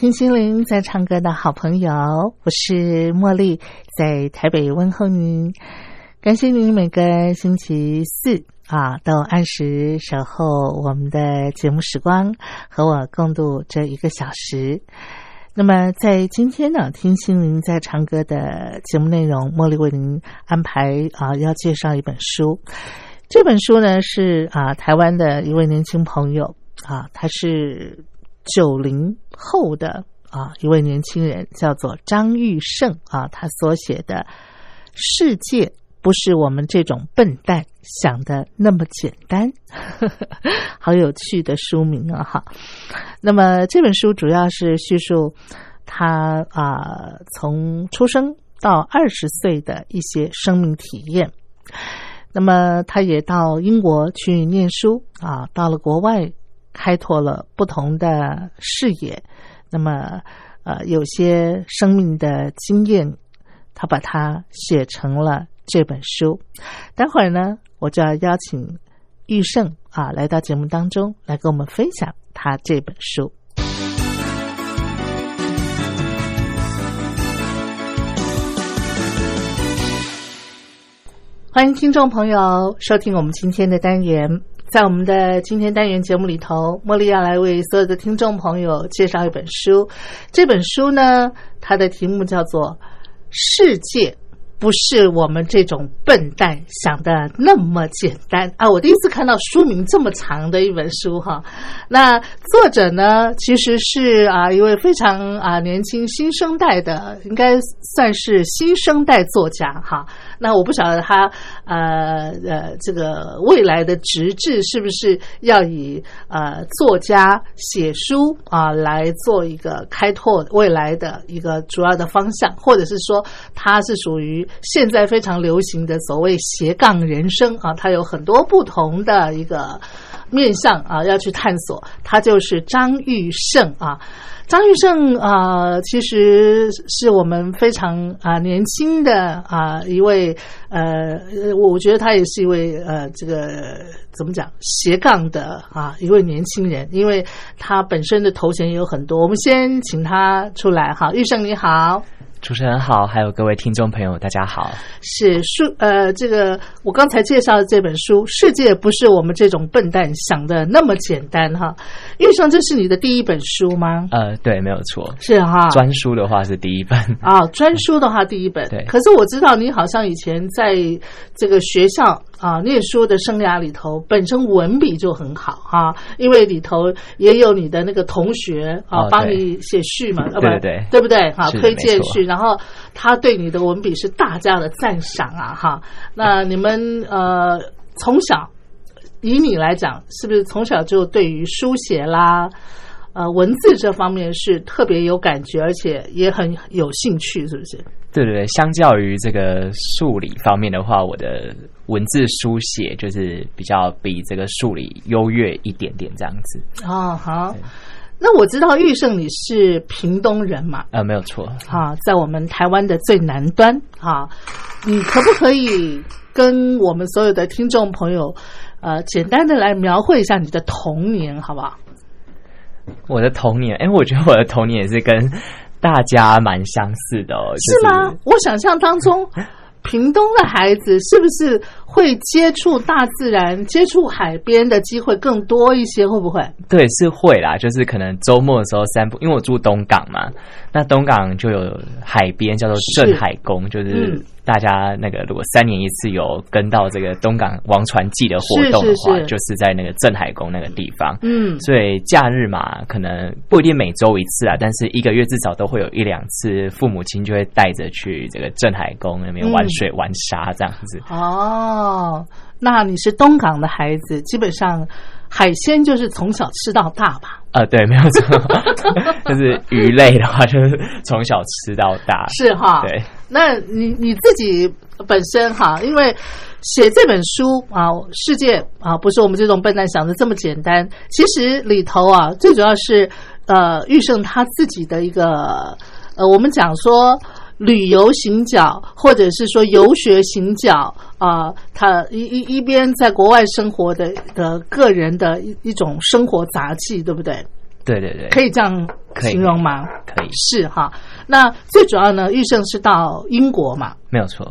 听心灵在唱歌的好朋友，我是茉莉，在台北问候您。感谢您每个星期四啊，都按时守候我们的节目时光，和我共度这一个小时。那么，在今天呢，听心灵在唱歌的节目内容，茉莉为您安排啊，要介绍一本书。这本书呢，是啊，台湾的一位年轻朋友啊，他是。九零后的啊，一位年轻人叫做张玉胜啊，他所写的《世界不是我们这种笨蛋想的那么简单》，好有趣的书名啊！哈，那么这本书主要是叙述他啊从出生到二十岁的一些生命体验。那么他也到英国去念书啊，到了国外。开拓了不同的视野，那么，呃，有些生命的经验，他把它写成了这本书。待会儿呢，我就要邀请玉胜啊来到节目当中来跟我们分享他这本书。欢迎听众朋友收听我们今天的单元。在我们的今天单元节目里头，茉莉要来为所有的听众朋友介绍一本书。这本书呢，它的题目叫做《世界不是我们这种笨蛋想的那么简单》啊！我第一次看到书名这么长的一本书哈。那作者呢，其实是啊一位非常啊年轻新生代的，应该算是新生代作家哈。那我不晓得他呃呃这个未来的职志是不是要以呃作家写书啊来做一个开拓未来的一个主要的方向，或者是说他是属于现在非常流行的所谓斜杠人生啊，他有很多不同的一个面向啊要去探索。他就是张玉胜啊。张玉胜啊，其实是我们非常啊年轻的啊一位呃，我觉得他也是一位呃，这个怎么讲斜杠的啊一位年轻人，因为他本身的头衔也有很多。我们先请他出来哈，玉胜你好。主持人好，还有各位听众朋友，大家好。是书呃，这个我刚才介绍的这本书，《世界不是我们这种笨蛋想的那么简单》哈。玉生，这是你的第一本书吗？呃，对，没有错，是哈。专书的话是第一本啊，专书的话第一本。对，可是我知道你好像以前在这个学校。啊，念书的生涯里头，本身文笔就很好哈，因为里头也有你的那个同学啊，帮你写序嘛，对对对不对？哈，推荐序，然后他对你的文笔是大家的赞赏啊，哈。那你们呃，从小以你来讲，是不是从小就对于书写啦？呃，文字这方面是特别有感觉，而且也很有兴趣，是不是？对对对，相较于这个数理方面的话，我的文字书写就是比较比这个数理优越一点点这样子。哦，好，那我知道玉胜你是屏东人嘛？呃，没有错。啊，在我们台湾的最南端啊，你可不可以跟我们所有的听众朋友，呃，简单的来描绘一下你的童年，好不好？我的童年，哎，我觉得我的童年也是跟大家蛮相似的，是吗？我想象当中，屏东的孩子是不是会接触大自然、接触海边的机会更多一些？会不会？对，是会啦，就是可能周末的时候散步，因为我住东港嘛，那东港就有海边叫做镇海宫，就是嗯大家那个如果三年一次有跟到这个东港王船祭的活动的话，是是是就是在那个镇海宫那个地方。嗯，所以假日嘛，可能不一定每周一次啊，但是一个月至少都会有一两次，父母亲就会带着去这个镇海宫那边玩水、玩沙这样子。哦，那你是东港的孩子，基本上海鲜就是从小吃到大吧？呃，对，没有错，就是鱼类的话，就是从小吃到大。是哈，对，那你你自己本身哈，因为写这本书啊，世界啊，不是我们这种笨蛋想的这么简单。其实里头啊，最主要是呃，玉胜他自己的一个呃，我们讲说旅游行脚，或者是说游学行脚啊、他一一一边在国外生活的的个人的一一种生活杂技，对不对？对对对，可以这样形容吗？可以，是哈。那最主要呢，玉胜是到英国嘛，没有错。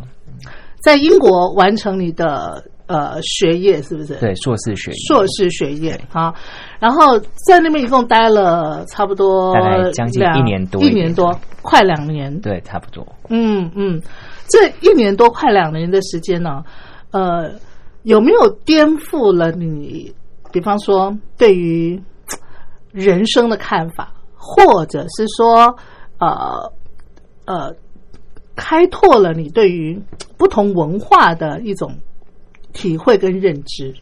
在英国完成你的呃学业，是不是？，对，硕士学业，硕士学业啊。然后在那边一共待了差不多大概将近一年多一年多，快两年。对，差不多。嗯嗯，这一年多快两年的时间呢，呃，有没有颠覆了你？比方说对于人生的看法，或者是说呃呃，开拓了你对于不同文化的一种体会跟认知。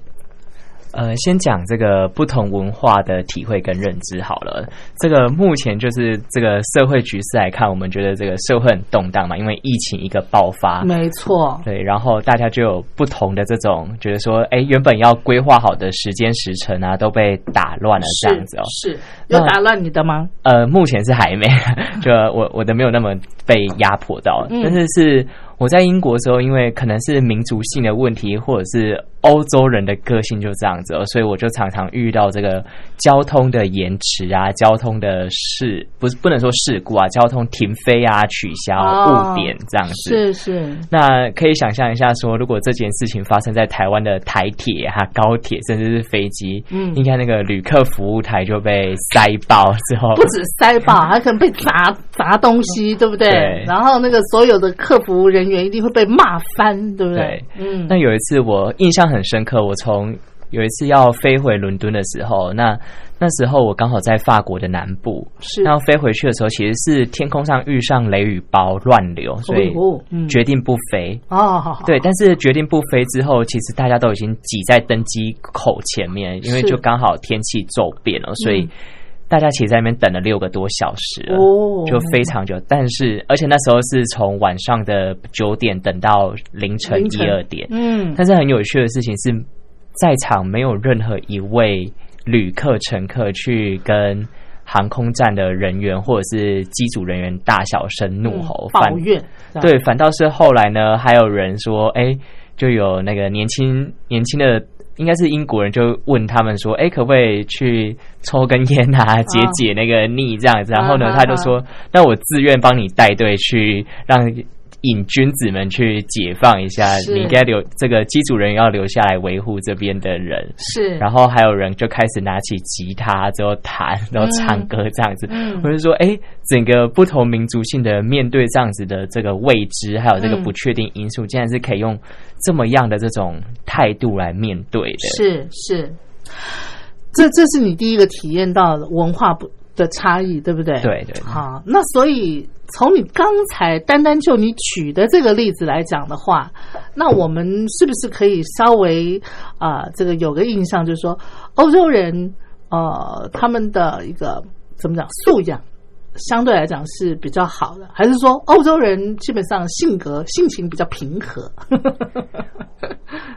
呃，先讲这个不同文化的体会跟认知好了。这个目前就是这个社会局势来看，我们觉得这个社会很动荡嘛，因为疫情一个爆发，没错，对，然后大家就有不同的这种觉得说，哎，原本要规划好的时间时辰啊，都被打乱了这样子哦。是是有打乱你的吗？呃，目前是还没，就我我的没有那么被压迫到，嗯但是是我在英国的时候，因为可能是民族性的问题，或者是欧洲人的个性就这样子、哦，所以我就常常遇到这个交通的延迟啊，交通的事不是不能说事故啊，交通停飞啊、取消、哦误点这样子。是是，那可以想象一下说，如果这件事情发生在台湾的台铁啊、高铁，甚至是飞机，嗯应该那个旅客服务台就被塞爆之后，不止塞爆，还可能被砸砸东西，对不对？对然后那个所有的客服人员一定会被骂翻，对不对？对。嗯，那有一次我印象很深刻，我从有一次要飞回伦敦的时候，那那时候我刚好在法国的南部，是。那飞回去的时候，其实是天空上遇上雷雨包乱流，所以决定不飞。哦，好好，对，但是决定不飞之后，其实大家都已经挤在登机口前面，因为就刚好天气骤变了，所以嗯大家其实在那边等了六个多小时了。哦，就非常久，但是而且那时候是从晚上的九点等到凌晨一二点，嗯，但是很有趣的事情是，在场没有任何一位旅客乘客去跟航空站的人员或者是机组人员大小声怒吼，抱怨，对，反倒是后来呢，还有人说，哎、就有那个年轻年轻的。应该是英国人就问他们说：“哎、可不可以去抽根烟啊，解解那个腻这样子？”然后呢，啊他就说：“那我自愿帮你带队去让瘾君子们去解放一下，你应该留这个机组人员要留下来维护这边的人。”是，然后还有人就开始拿起吉他，之后弹，然后唱歌这样子。嗯我就说，哎，整个不同民族性的面对这样子的这个未知，还有这个嗯不确定因素，竟然是可以用这么样的这种态度来面对的。是是，这这是你第一个体验到的文化不的差异，对不对？对对好，那所以从你刚才单单就你举的这个例子来讲的话，那我们是不是可以稍微啊、这个有个印象，就是说欧洲人呃他们的一个怎么讲素养？相对来讲是比较好的，还是说欧洲人基本上性格性情比较平和？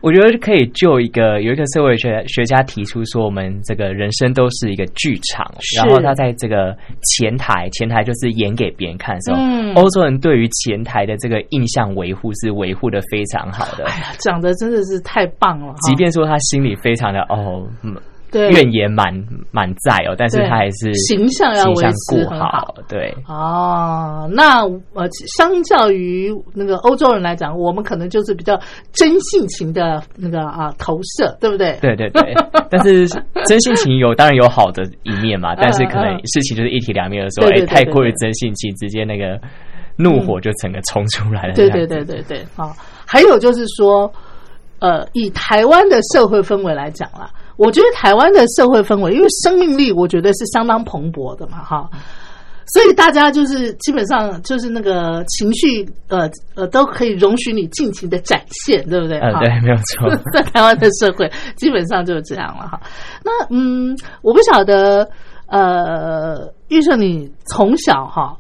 我觉得可以就一个有一个社会学学家提出说，我们这个人生都是一个剧场，然后他在这个前台，前台就是演给别人看的时候，嗯欧洲人对于前台的这个印象维护是维护的非常好的。哎呀，讲的真的是太棒了！即便说他心里非常的哦，嗯对怨言满满载哦，但是他还是形象要维持很好。对，哦，那呃，相较于那个欧洲人来讲，我们可能就是比较真性情的那个啊投射，对不对？对对对，但是真性情有当然有好的一面嘛，但是可能嗯。事情就是一体两面的时候，哎，太过于真性情，直接那个怒火就整个冲出来了。对对对对对，好、还有就是说，呃，以台湾的社会氛围来讲啦，我觉得台湾的社会氛围，因为生命力，我觉得是相当蓬勃的嘛，哈。所以大家就是基本上就是那个情绪，呃呃，都可以容许你尽情的展现，对不对？嗯，哈对，没有错。在台湾的社会基本上就是这样了哈。那嗯，我不晓得，呃，玉胜你从小哈，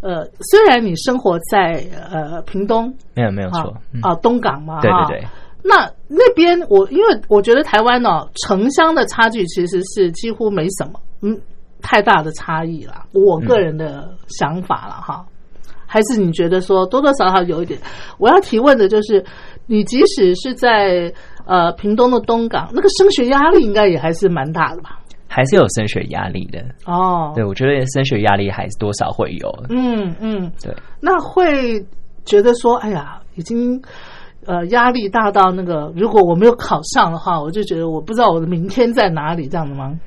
呃，虽然你生活在呃屏东，没有没有啊错，嗯啊东港嘛，哈对对对，那那边我因为我觉得台湾哦，城乡的差距其实是几乎没什么，嗯，太大的差异啦。我个人的想法了哈，还是你觉得说多多少少有一点？我要提问的就是，你即使是在呃屏东的东港，那个升学压力应该也还是蛮大的吧？还是有升学压力的。哦，对，我觉得升学压力还是多少会有。嗯嗯，对，那会觉得说，哎呀，已经呃压力大到那个，如果我没有考上的话，我就觉得我不知道我的明天在哪里，这样的吗？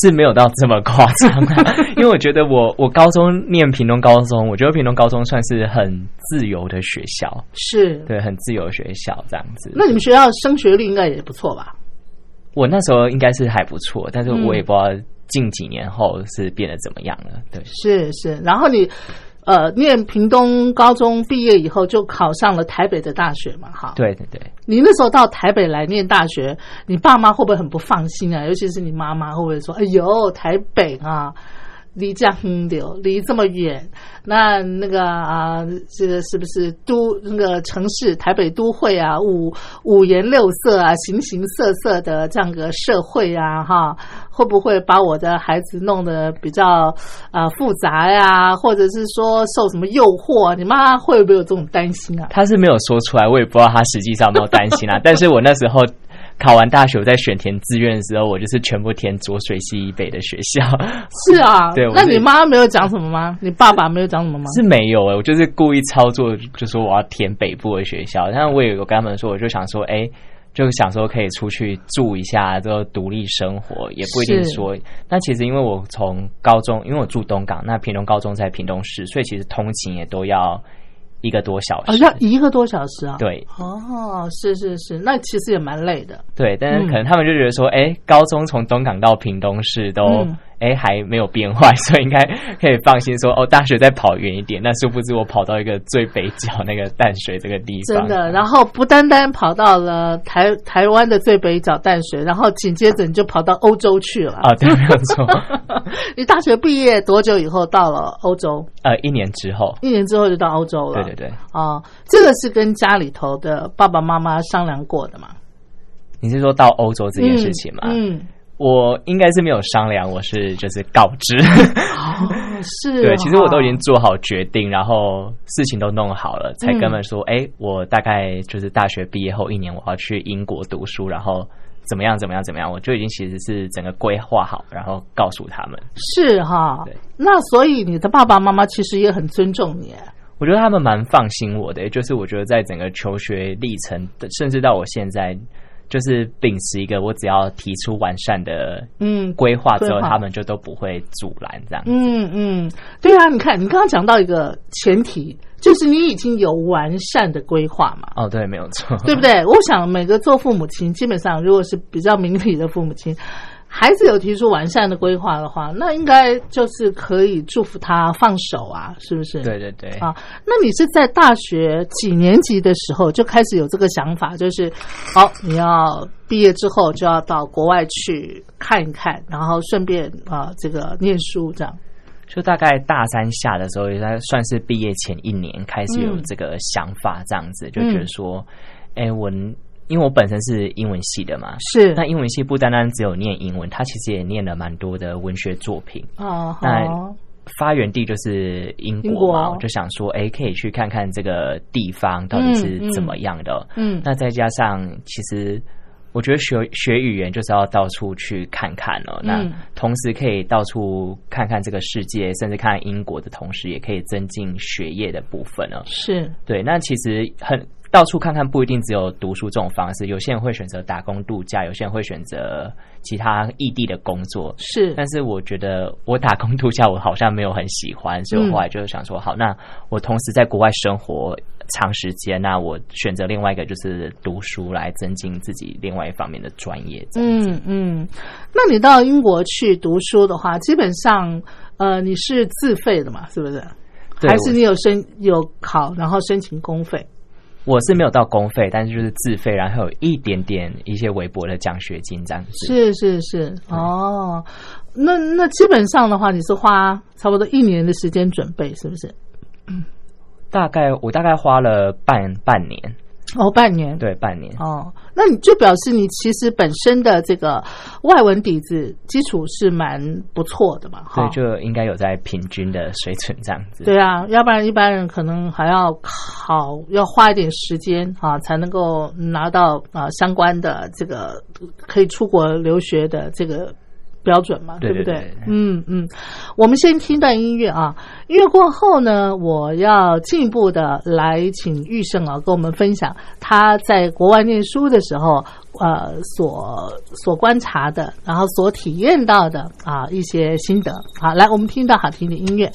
是没有到这么夸张啊，因为我觉得我我高中念屏东高中，我觉得屏东高中算是很自由的学校，是，对，很自由的学校这样子。那你们学校升学率应该也不错吧？我那时候应该是还不错，但是嗯我也不知道近几年后是变得怎么样了。对，是是，然后你呃念屏东高中毕业以后，就考上了台北的大学嘛，哈。。对对对，你那时候到台北来念大学，你爸妈会不会很不放心啊？尤其是你妈妈会不会说：“哎呦，台北啊，离这样流，离这么远，那那个啊，这个是不是都那个城市台北都会啊，五五颜六色啊，形形色色的这样个社会啊，哈，会不会把我的孩子弄得比较啊复杂呀、或者是说受什么诱惑、啊？你妈会不会有这种担心啊？他是没有说出来，我也不知道他实际上有没有担心啊。但是我那时候考完大学，我在选填志愿的时候，我就是全部填浊水溪以北的学校，是啊，对那你妈没有讲什么吗？你爸爸没有讲什么吗？是没有诶、我就是故意操作，就说我要填北部的学校。但我也有跟他们说，我就想说，哎、就想说可以出去住一下，之后独立生活，也不一定说。那其实因为我从高中，因为我住东港，那屏东高中在屏东市，所以其实通勤也都要一个多小时。哦，要一个多小时啊？。对哦，是是是，那其实也蛮累的。对，但是嗯可能他们就觉得说，哎、高中从东港到屏东市都嗯哎、还没有变坏，所以应该可以放心说，哦，大学再跑远一点。那殊不知我跑到一个最北角那个淡水这个地方，真的，然后不单单跑到了台台湾的最北角淡水，然后紧接着你就跑到欧洲去了。啊，对，没有错。你大学毕业多久以后到了欧洲？呃，一年之后，一年之后就到欧洲了。对对对，哦，这个是跟家里头的爸爸妈妈商量过的嘛？你是说到欧洲这件事情吗？嗯，我应该是没有商量，我是就是告知。哦，是 对，其实我都已经哦做好决定，然后事情都弄好了，才跟他们说，嗯哎、我大概就是大学毕业后一年，我要去英国读书，然后怎么样怎么样怎么样，我就已经其实是整个规划好，然后告诉他们。是哈对。那所以你的爸爸妈妈其实也很尊重你。我觉得他们蛮放心我的，就是我觉得在整个求学历程，甚至到我现在，就是秉持一个我只要提出完善的嗯规划之后，他们就都不会阻拦这样子。嗯嗯，对啊，你看你刚刚讲到一个前提，就是你已经有完善的规划嘛。哦，对，没有错，对不对？我想每个做父母亲，基本上如果是比较明理的父母亲，孩子有提出完善的规划的话，那应该就是可以祝福他放手啊，是不是？对对对，啊，那你是在大学几年级的时候就开始有这个想法，就是好，你要毕业之后就要到国外去看一看，然后顺便啊、这个念书这样。就大概大三下的时候，也在算是毕业前一年开始有嗯这个想法，这样子、就觉得说，哎、我因为我本身是英文系的嘛，是那英文系不单单只有念英文，它其实也念了蛮多的文学作品。哦，那，发源地就是英英国嘛，国我就想说，哎、可以去看看这个地方到底是怎么样的。嗯那再加上，其实我觉得学学语言就是要到处去看看哦。那嗯同时可以到处看看这个世界，甚至看英国的同时，也可以增进学业的部分哦。是，对，那其实很到处看看，不一定只有读书这种方式。有些人会选择打工度假，有些人会选择其他异地的工作。是，但是我觉得我打工度假，我好像没有很喜欢，所以我后来就是想说，好，那我同时在国外生活长时间，那我选择另外一个就是读书来增进自己另外一方面的专业。嗯嗯。那你到英国去读书的话，基本上呃你是自费的嘛，是不是？对还是你有申有考，然后申请公费？我是没有到公费，但是就是自费，然后有一点点一些微薄的奖学金这样子。是是是，哦，那那基本上的话，你是花差不多一年的时间准备，是不是？大概我大概花了半半年，哦，半年。对，半年。哦，那你就表示你其实本身的这个外文底子基础是蛮不错的嘛，哈对，。就应该有在平均的水准这样子。对啊，要不然一般人可能还要考，要花一点时间啊，才能够拿到啊相关的这个可以出国留学的这个标准嘛，不对？不对对嗯嗯，我们先听段音乐啊，音乐过后呢，我要进一步的来请玉胜啊跟我们分享他在国外念书的时候。呃，所所观察的，然后所体验到的啊一些心得。好，来，我们听一段好听的音乐。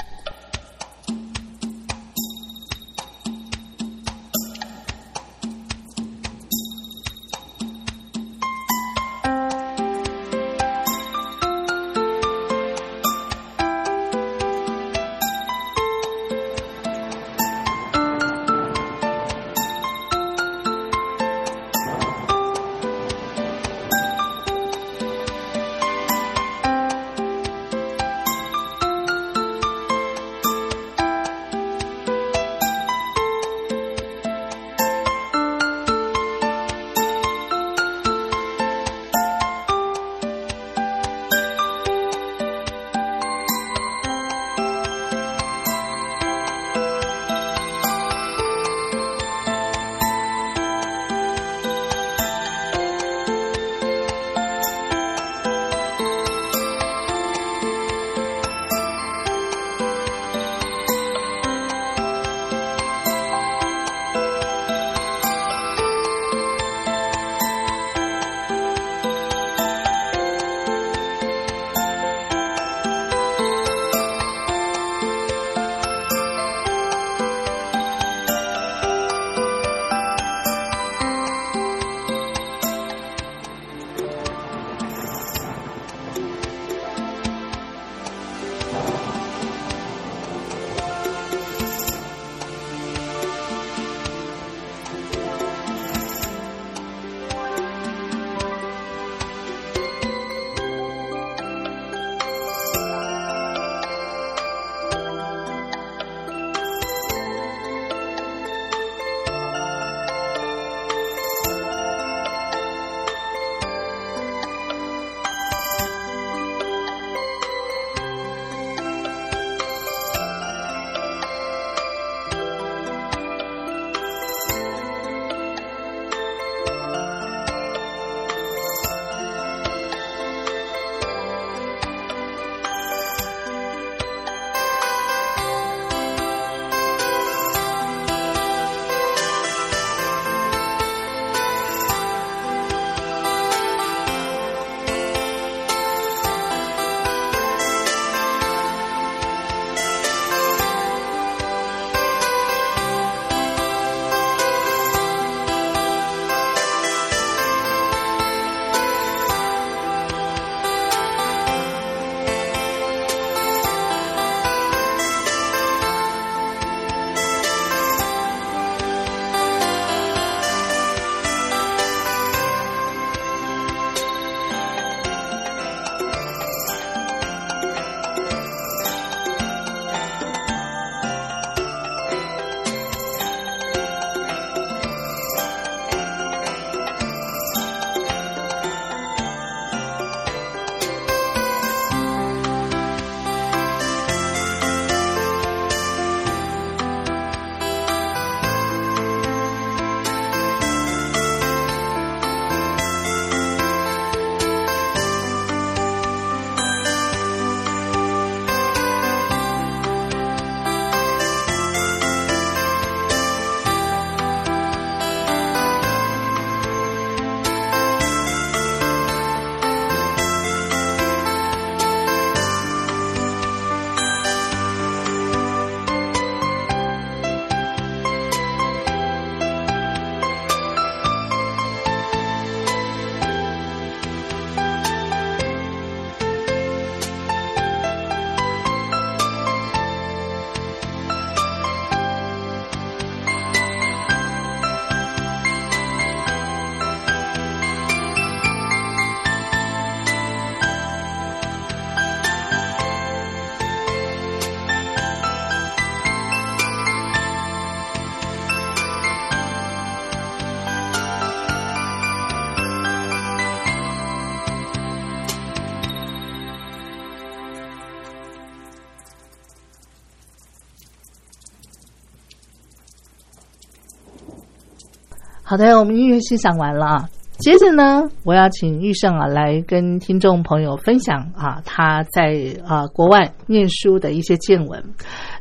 好的，我们音乐欣赏完了啊。接着呢，我要请玉胜啊来跟听众朋友分享啊他在啊国外念书的一些见闻。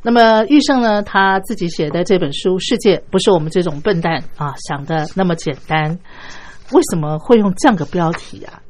那么玉胜呢，他自己写的这本书《世界不是我们这种笨蛋啊想的那么简单》，为什么会用这样个标题啊？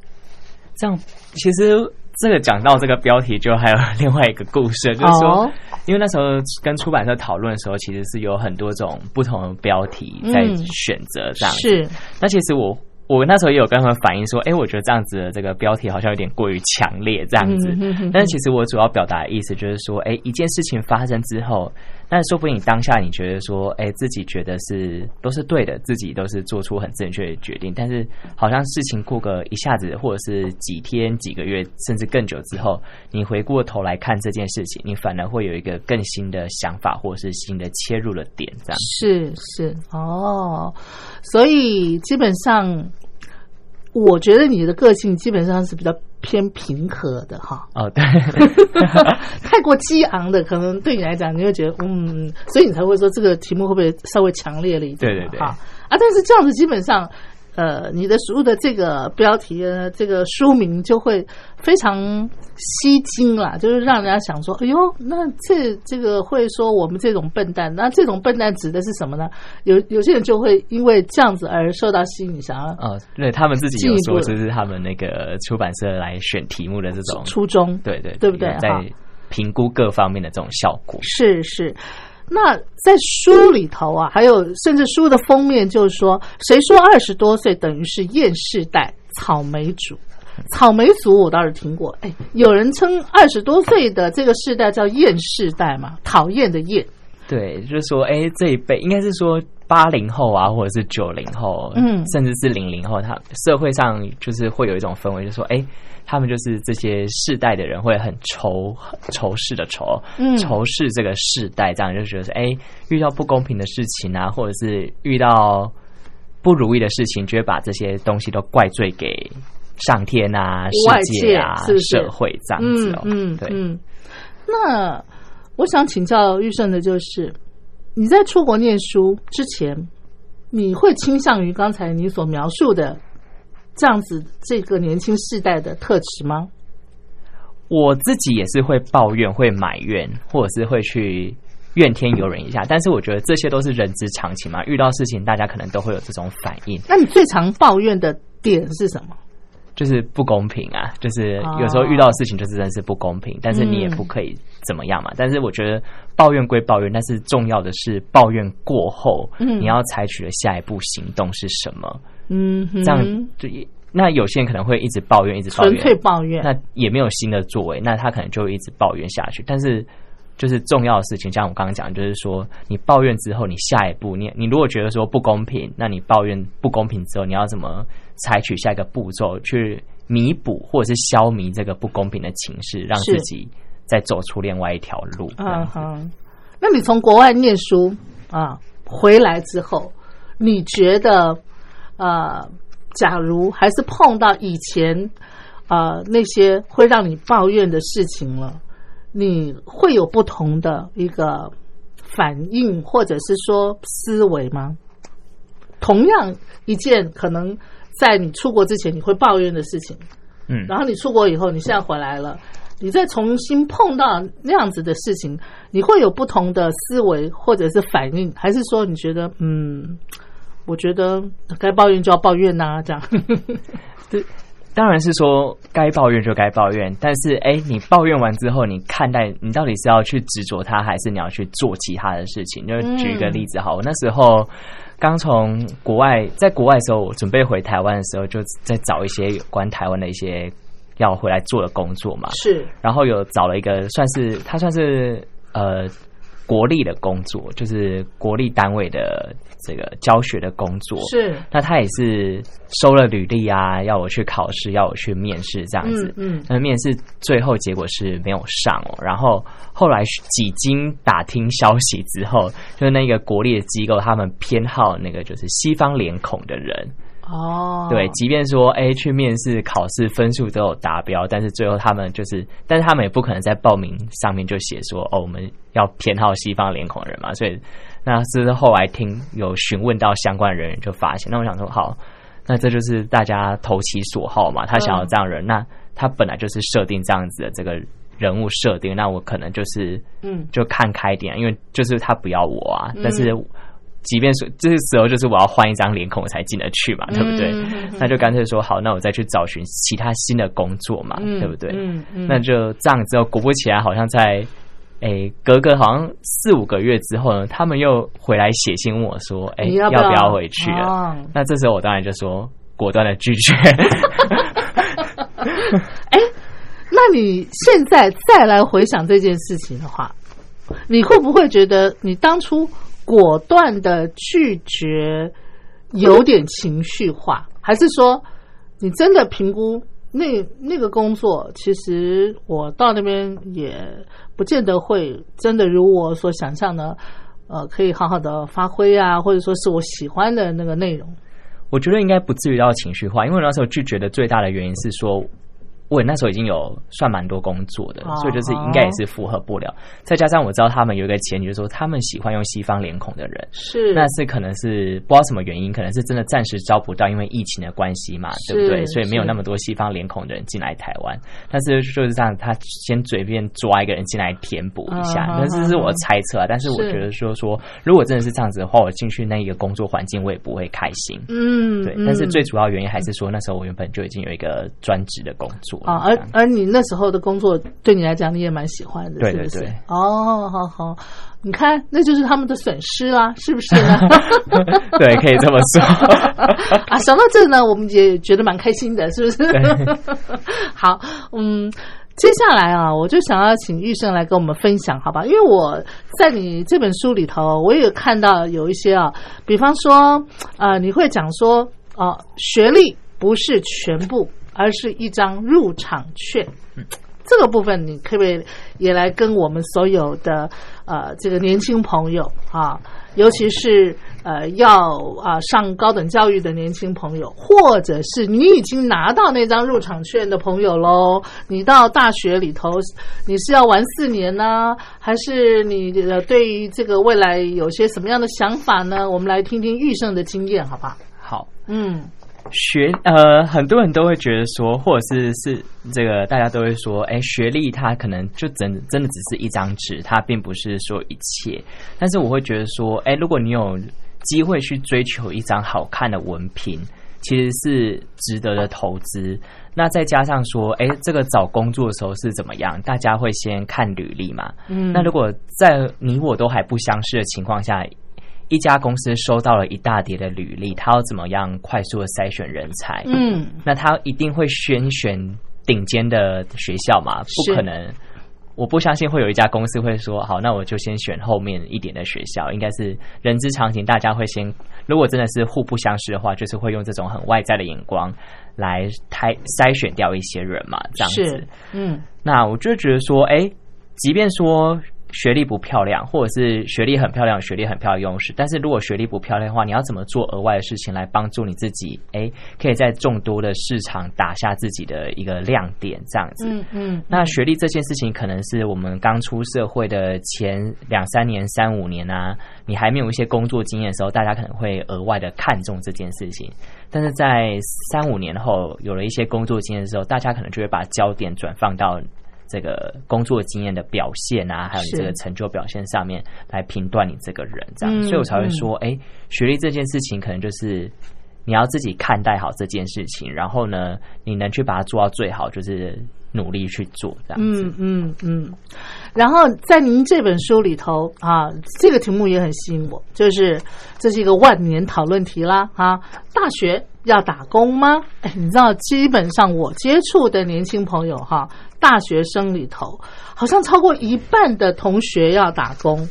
这样其实这个讲到这个标题，就还有另外一个故事，就是说，哦因为那时候跟出版社讨论的时候，其实是有很多种不同的标题在嗯选择这样子。是那其实我我那时候也有跟他们反映说，哎，我觉得这样子的这个标题好像有点过于强烈这样子。嗯哼哼但是其实我主要表达的意思就是说，哎，一件事情发生之后，那说不定你当下你觉得说，哎，自己觉得是都是对的，自己都是做出很正确的决定，但是好像事情过个一下子，或者是几天、几个月，甚至更久之后，你回过头来看这件事情，你反而会有一个更新的想法，或者是新的切入的点，这样。是是哦，所以基本上，我觉得你的个性基本上是比较偏平和的哈。哦，对，太过激昂的，可能对你来讲，你会觉得嗯，所以你才会说这个题目会不会稍微强烈了一点嘛？对对对啊，但是这样子基本上，呃，你的书的这个标题呢，这个书名就会非常吸睛啦，就是让人家想说，哎呦，那这这个会说我们这种笨蛋，那这种笨蛋指的是什么呢？有有些人就会因为这样子而受到吸引，想要哦，对他们自己有说，这是他们那个出版社来选题目的这种，初衷。对对对不对哈有在评估各方面的这种效果。是是，那在书里头啊，还有甚至书的封面就是说，谁说二十多岁等于是厌世代？草莓族？草莓族我倒是听过，哎，有人称二十多岁的这个世代叫厌世代嘛，讨厌的厌，对，就是说，哎，这一辈应该是说八零后啊，或者是九零后，嗯甚至是零零后，他社会上就是会有一种氛围，就是说，哎，他们就是这些世代的人会很仇仇视的仇，嗯仇视这个世代，这样就觉得是，哎，遇到不公平的事情啊，或者是遇到不如意的事情，就会把这些东西都怪罪给上天啊、外世界啊、界是是社会这样子哦。嗯，嗯嗯。那我想请教玉胜的就是，你在出国念书之前，你会倾向于刚才你所描述的这样子这个年轻世代的特质吗？我自己也是会抱怨、会埋怨，或者是会去怨天尤人一下。但是我觉得这些都是人之常情嘛，遇到事情大家可能都会有这种反应，那你最常抱怨的点是什么？就是不公平啊，就是哦有时候遇到的事情就是真的是不公平，但是你也不可以怎么样嘛。但是我觉得抱怨归抱怨，但是重要的是抱怨过后，嗯你要采取的下一步行动是什么？嗯哼，这样就那有些人可能会一直抱怨，一直抱纯怨，粹抱怨。那也没有新的作为，那他可能就一直抱怨下去。但是，就是重要的事情，像我刚刚讲，就是说，你抱怨之后，你下一步，你你如果觉得说不公平，那你抱怨不公平之后，你要怎么采取下一个步骤去弥补或者是消弭这个不公平的情势，让自己再走出另外一条路？这嗯哼，那你从国外念书啊回来之后，你觉得呃，假如还是碰到以前呃那些会让你抱怨的事情了，你会有不同的一个反应，或者是说思维吗？同样一件可能在你出国之前你会抱怨的事情，嗯，然后你出国以后，你现在回来了，你再重新碰到那样子的事情，你会有不同的思维或者是反应，还是说你觉得嗯，我觉得该抱怨就要抱怨呐、这样 对？当然是说该抱怨就该抱怨，但是哎，你抱怨完之后，你看待你到底是要去执着它，还是你要去做其他的事情？就举一个例子好，我那时候刚从国外，在国外的时候，我准备回台湾的时候，就在找一些有关台湾的一些要回来做的工作嘛。是然后有找了一个算是他算是呃国立的工作，就是国立单位的这个教学的工作。是，那他也是收了履历啊，要我去考试，要我去面试这样子。嗯嗯那面试最后结果是没有上哦。然后后来几经打听消息之后，就是那个国立的机构，他们偏好那个就是西方脸孔的人。哦，对，即便说哎去面试考试分数都有达标，但是最后他们就是，但是他们也不可能在报名上面就写说哦我们要偏好西方脸孔的人嘛，所以那是后来听有询问到相关人员就发现，那我想说好，那这就是大家投其所好嘛，他想要这样人，那他本来就是设定这样子的这个人物设定，那我可能就是嗯。就看开点，因为就是他不要我啊，嗯。但是。即便是这个时候，就是我要换一张脸孔我才进得去嘛，对不对？那就干脆说好，那我再去找寻其他新的工作嘛，嗯对不对？那就这样之后，果不其然，好像在诶隔个好像四五个月之后呢，他们又回来写信问我说：“诶，你要要不要要回去了？”哦那这时候我当然就说果断的拒绝。哎那你现在再来回想这件事情的话，你会不会觉得你当初果断的拒绝有点情绪化，还是说你真的评估那那个工作，其实我到那边也不见得会真的如我所想象的，呃，可以好好的发挥啊，或者说是我喜欢的那个内容。我觉得应该不至于到情绪化，因为那时候拒绝的最大的原因是说。我那时候已经有算蛮多工作的，哦所以就是应该也是符合不了。再加上我知道他们有一个前提，就是说他们喜欢用西方脸孔的人，是那是可能是不知道什么原因，可能是真的暂时招不到，因为疫情的关系嘛，对不对？所以没有那么多西方脸孔的人进来台湾。但是就是这样，他先随便抓一个人进来填补一下，那这是是我猜测啊。但是我觉得说说，如果真的是这样子的话，我进去那一个工作环境，我也不会开心。嗯，对，嗯但是最主要原因还是说，那时候我原本就已经有一个专职的工作了啊，而而你那时候的工作对你来讲，你也蛮喜欢的，对是不是对对哦，好好，你看，那就是他们的损失啦，是不是呢？对，可以这么说。啊，想到这呢，我们也觉得蛮开心的，是不是？好，嗯。接下来啊，我就想要请玉胜来跟我们分享，好吧？因为我在你这本书里头，我也看到有一些啊，比方说，呃，你会讲说，哦、学历不是全部，而是一张入场券。这个部分，你可不可以也来跟我们所有的呃这个年轻朋友啊，尤其是呃要啊上高等教育的年轻朋友，或者是你已经拿到那张入场券的朋友喽，你到大学里头，你是要玩四年呢，还是你呃对于这个未来有些什么样的想法呢？我们来听听玉胜的经验，好不好？好，嗯学呃，很多人都会觉得说，或者是是这个，大家都会说，哎，学历它可能就真真的只是一张纸，它并不是说一切。但是我会觉得说，哎，如果你有机会去追求一张好看的文凭，其实是值得的投资。那再加上说，哎，这个找工作的时候是怎么样？大家会先看履历嘛？嗯，那如果在你我都还不相识的情况下，一家公司收到了一大叠的履历，他要怎么样快速的筛选人才？嗯那他一定会先选顶尖的学校嘛？不可能，我不相信会有一家公司会说，好，那我就先选后面一点的学校。应该是人之常情，大家会先，如果真的是互不相识的话，就是会用这种很外在的眼光来筛筛选掉一些人嘛，这样子。嗯那我就觉得说，哎、即便说学历不漂亮，或者是学历很漂亮，学历很漂亮的优势，但是如果学历不漂亮的话，你要怎么做额外的事情来帮助你自己？哎、可以在众多的市场打下自己的一个亮点，这样子。嗯嗯，那学历这件事情，可能是我们刚出社会的前两三年、三五年啊，你还没有一些工作经验的时候，大家可能会额外的看重这件事情。但是在三五年后，有了一些工作经验的时候，大家可能就会把焦点转放到这个工作经验的表现啊，还有你这个成就表现上面来评断你这个人，这样，嗯所以我才会说，哎、学历这件事情可能就是。你要自己看待好这件事情，然后呢，你能去把它做到最好，就是努力去做这样子。嗯嗯嗯，然后在您这本书里头啊，这个题目也很吸引我，就是这是一个万年讨论题啦啊！大学要打工吗？哎，你知道，基本上我接触的年轻朋友哈，大学生里头，好像超过一半的同学要打工。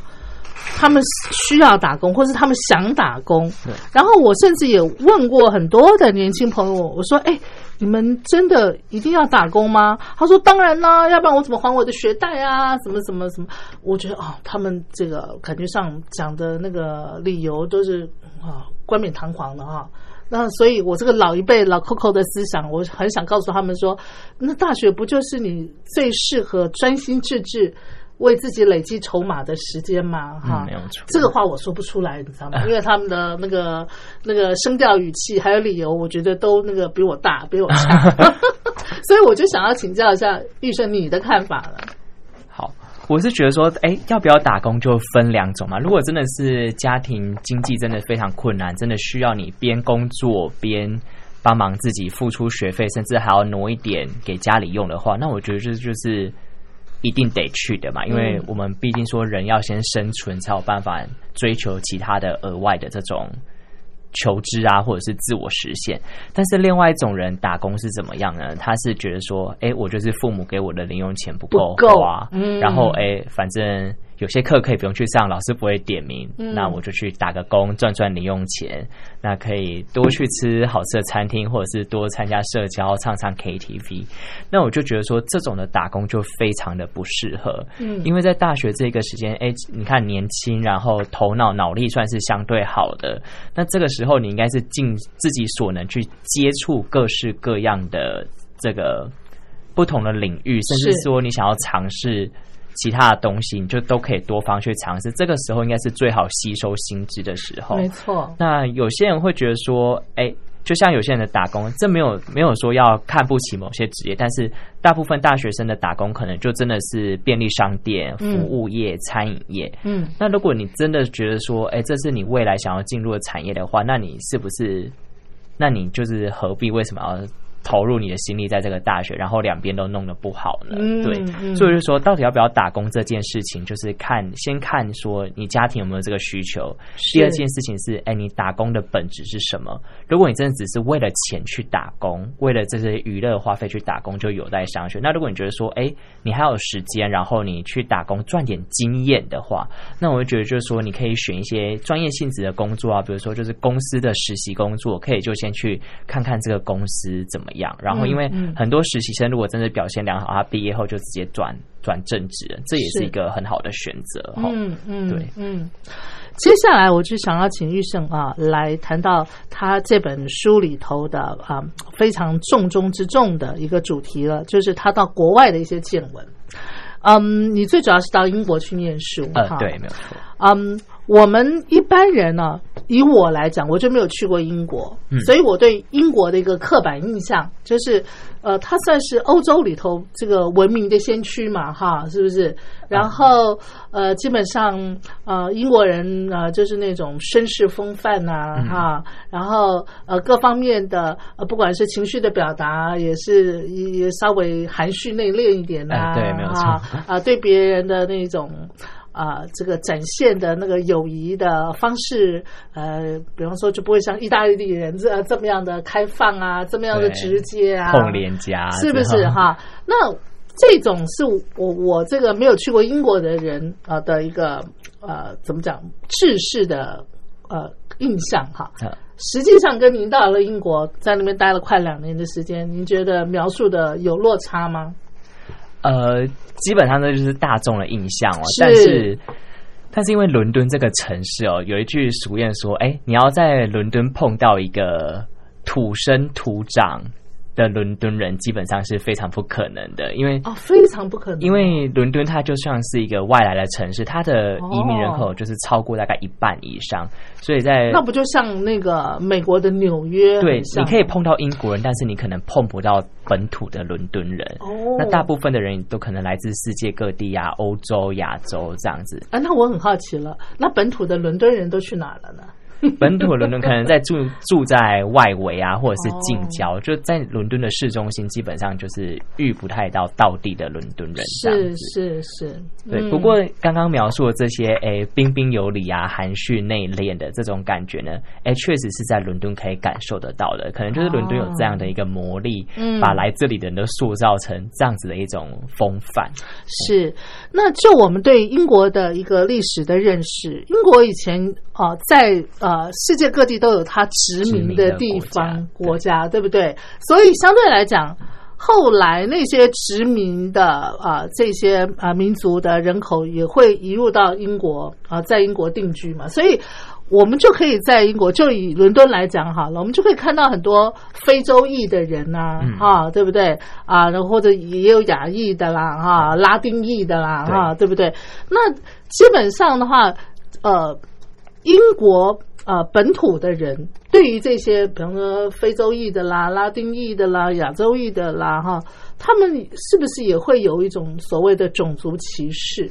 他们需要打工，或是他们想打工。然后我甚至也问过很多的年轻朋友，我说：“哎，你们真的一定要打工吗？”他说：“当然啦，要不然我怎么还我的学贷啊？什么什么什么？”我觉得哦，他们这个感觉上讲的那个理由都是啊冠冕堂皇的哈、那所以，我这个老一辈老 Coco 的思想，我很想告诉他们说，那大学不就是你最适合专心致志为自己累积筹码的时间嘛，哈、嗯没有错这个话我说不出来，你知道吗？因为他们的那个那个声调、语气还有理由，我觉得都那个比我大，比我强，所以我就想要请教一下玉生你的看法了。好，我是觉得说，哎，要不要打工就分两种嘛。如果真的是家庭经济真的非常困难，真的需要你边工作边帮忙自己付出学费，甚至还要挪一点给家里用的话，那我觉得这就是一定得去的嘛。因为我们毕竟说人要先生存，才有办法追求其他的额外的这种。求知啊，或者是自我实现，但是另外一种人打工是怎么样呢？他是觉得说，哎，我就是父母给我的零用钱不够花，嗯然后哎，反正有些课可以不用去上，老师不会点名，嗯。那我就去打个工赚赚零用钱，那可以多去吃好吃的餐厅，或者是多参加社交，唱唱 KTV。那我就觉得说，这种的打工就非常的不适合，嗯。因为在大学这个时间，哎，你看年轻，然后头脑脑力算是相对好的，那这个时候你应该是尽自己所能去接触各式各样的这个不同的领域，甚至说你想要尝试其他的东西，你就都可以多方去尝试。这个时候应该是最好吸收新知的时候。没错，那有些人会觉得说，哎、就像有些人的打工，这没有没有说要看不起某些职业，但是大部分大学生的打工可能就真的是便利商店、服嗯务业、餐饮业。嗯那如果你真的觉得说，哎、这是你未来想要进入的产业的话，那你是不是？那你就是何必为什么要投入你的心力在这个大学，然后两边都弄得不好呢？嗯对，嗯所以就说到底要不要打工这件事情，就是看先看说你家庭有没有这个需求。第二件事情是，哎，你打工的本质是什么？如果你真的只是为了钱去打工，为了这些娱乐花费去打工，就有待商榷。那如果你觉得说，哎，你还有时间，然后你去打工赚点经验的话，那我就觉得就是说，你可以选一些专业性质的工作啊，比如说就是公司的实习工作，可以就先去看看这个公司怎么样。然后，因为很多实习生如果真的表现良好，他毕业后就直接转转正职，这也是是一个很好的选择哈。嗯嗯，对嗯。接下来我就想要请玉胜啊来谈到他这本书里头的啊非常重中之重的一个主题了，就是他到国外的一些见闻。嗯，你最主要是到英国去念书，哈，呃对，没有错。嗯，我们一般人呢、以我来讲，我就没有去过英国，嗯。所以我对英国的一个刻板印象就是，呃，它算是欧洲里头这个文明的先驱嘛，哈，是不是？然后呃，基本上呃，英国人呃就是那种绅士风范呐、嗯。哈，然后呃各方面的呃，不管是情绪的表达，也是也也稍微含蓄内敛一点呐、哎对没有错。啊啊，对别人的那种啊、这个展现的那个友谊的方式，呃，比方说就不会像意大利人这这么样的开放啊，这么样的直接啊，碰脸颊是不是哈？那这种是我我这个没有去过英国的人啊、呃的一个呃怎么讲制式的呃印象哈。呃实际上跟您到了英国，在那边待了快两年的时间，您觉得描述的有落差吗？呃，基本上这就是大众的印象哦。是但是，但是因为伦敦这个城市哦，有一句俗谚说：“哎，你要在伦敦碰到一个土生土长的伦敦人，基本上是非常不可能的，因为。哦，非常不可能，因为伦敦它就像是一个外来的城市，它的移民人口就是超过大概一半以上，所以在那不就像那个美国的纽约？对你可以碰到英国人，但是你可能碰不到本土的伦敦人。哦，那大部分的人都可能来自世界各地啊，欧洲、亚洲这样子。啊，那我很好奇了，那本土的伦敦人都去哪了呢？本土的伦敦可能在住住在外围啊，或者是近郊，就在伦敦的市中心，基本上就是遇不太到道地的伦敦人是子。是是，对，嗯不过刚刚描述的这些，诶，彬彬有礼啊、含蓄内敛的这种感觉呢，诶，确实是在伦敦可以感受得到的。可能就是伦敦有这样的一个魔力，嗯把来这里的人都塑造成这样子的一种风范。是，那就我们对英国的一个历史的认识，英国以前啊、呃在呃世界各地都有它殖民的地方国家，对不对？所以相对来讲。后来那些殖民的啊、呃这些啊、呃民族的人口也会移入到英国啊、在英国定居嘛，所以我们就可以在英国，就以伦敦来讲好了，我们就可以看到很多非洲裔的人呐、嗯哈，对不对啊？然后或者也有亚裔的啦，哈，拉丁裔的啦，对哈，对不对？那基本上的话，呃，英国呃本土的人对于这些，比方说非洲裔的啦、拉丁裔的啦、亚洲裔的啦，哈，他们是不是也会有一种所谓的种族歧视？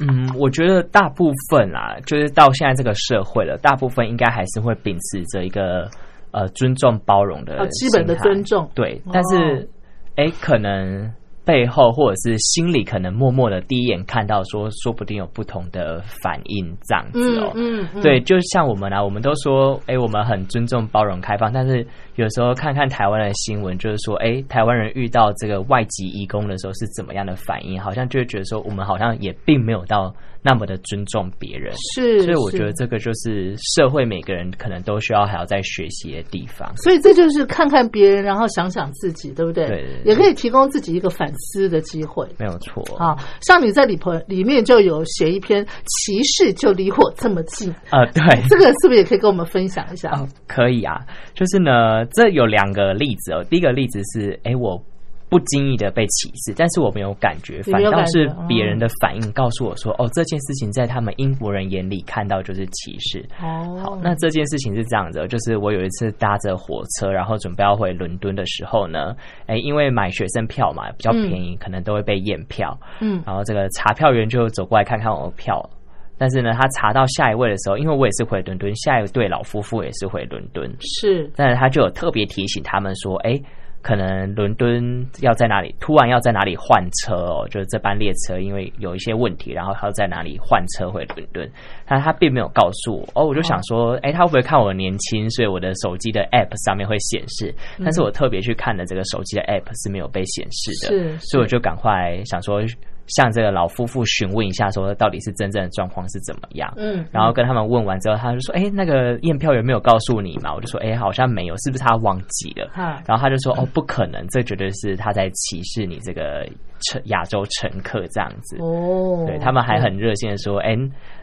嗯，我觉得大部分啦，就是到现在这个社会了，大部分应该还是会秉持着一个呃尊重包容的呃基本的尊重对哦，但是哎、诶可能背后或者是心里可能默默的第一眼看到说，说不定有不同的反应这样子哦。嗯嗯，对，就像我们啊，我们都说，哎，我们很尊重、包容、开放，但是有时候看看台湾的新闻，就是说，哎，台湾人遇到这个外籍义工的时候是怎么样的反应，好像就会觉得说，我们好像也并没有到那么的尊重别人。是，所以我觉得这个就是社会每个人可能都需要还要在学习的地方。所以这就是看看别人，然后想想自己，对不对？对也可以提供自己一个反思的机会。没有错，啊，像你在里头里面就有写一篇歧视就离我这么近，呃，对，这个是不是也可以跟我们分享一下？哦，可以啊，就是呢，这有两个例子哦。第一个例子是，哎，我不经意的被歧视，但是我没有感觉，反倒是别人的反应告诉我说，哦，这件事情在他们英国人眼里看到就是歧视。哦，好，那这件事情是这样子哦，就是我有一次搭着火车，然后准备要回伦敦的时候呢，哎，因为买学生票嘛，比较便宜，可能都会被验票。嗯。然后这个查票员就走过来看看我的票，但是呢，他查到下一位的时候，因为我也是回伦敦，下一对老夫妇也是回伦敦，是。但是他就有特别提醒他们说，哎，可能伦敦要在哪里，突然要在哪里换车哦，就是这班列车因为有一些问题，然后他要在哪里换车回伦敦，但他并没有告诉我，哦，我就想说，哎，他会不会看我年轻，所以我的手机的 app 上面会显示，但是我特别去看的这个手机的 app 是没有被显示的，是所以我就赶快想说。向这个老夫妇询问一下，说到底是真正的状况是怎么样？嗯，然后跟他们问完之后，他就说：“哎、那个验票员没有告诉你嘛？”我就说：“哎、好像没有，是不是他忘记了？”哈然后他就说：“哦，不可能，这绝对是他在歧视你这个乘亚洲乘客这样子。哦，对他们还很热心的说：“哎、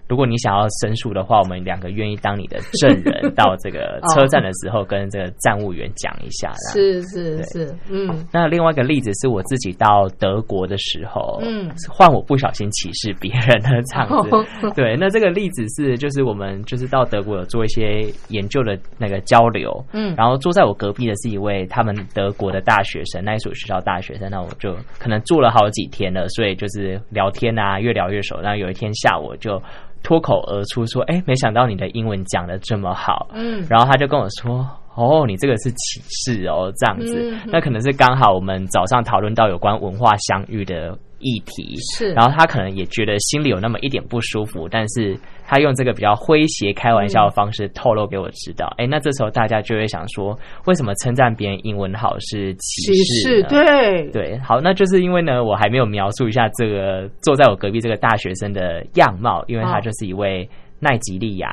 如果你想要申诉的话，我们两个愿意当你的证人，到这个 车站的时候跟这个站务员讲一下。”是是是，嗯那另外一个例子是我自己到德国的时候，嗯换我不小心歧视别人的场子。哦对，那这个例子是就是我们就是到德国有做一些研究的那个交流，嗯然后坐在我隔壁的是一位他们德国的大学生，那一所学校大学生，那我就可能住了好几天了，所以就是聊天啊，越聊越熟。然后有一天下午就脱口而出说：“哎，没想到你的英文讲的这么好。”嗯然后他就跟我说：“哦，你这个是歧视哦，这样子。嗯那可能是刚好我们早上讨论到有关文化相遇的议题，是，然后他可能也觉得心里有那么一点不舒服，但是他用这个比较诙谐、开玩笑的方式透露给我知道。哎、那这时候大家就会想说，为什么称赞别人英文好是歧歧视？对。对，好，那就是因为呢，我还没有描述一下这个坐在我隔壁这个大学生的样貌，因为他哦就是一位奈吉利亚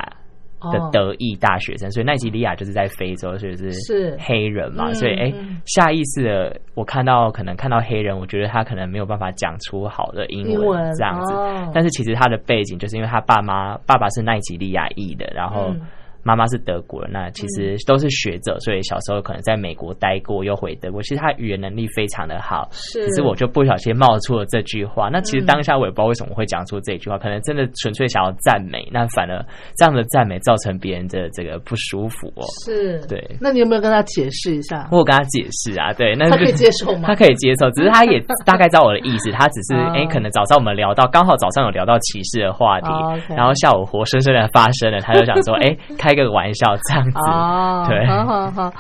的哦。德裔大学生，所以奈及利亚就是在非洲，所以是是。黑人嘛，嗯所以哎、嗯。下意识的我看到可能看到黑人，我觉得他可能没有办法讲出好的英英文这样子，哦但是其实他的背景就是因为他爸妈爸爸是奈及利亚裔的，然后嗯妈妈是德国人，那其实都是学者，所以小时候可能在美国待过，又回德国，其实他语言能力非常的好。是，只是我就不小心冒出了这句话，那其实嗯当下我也不知道为什么会讲出这句话，可能真的纯粹想要赞美，那反而这样的赞美造成别人的这个不舒服哦。是，对。那你有没有跟他解释一下？我有跟他解释啊，对，那他可以接受吗？他可以接受，只是他也大概知道我的意思，他只是 哦。哎、可能早上我们聊到，刚好早上有聊到歧视的话题，然后下午活生生的发生了，他就想说，哎、开个玩笑这样子，哦，对好好好，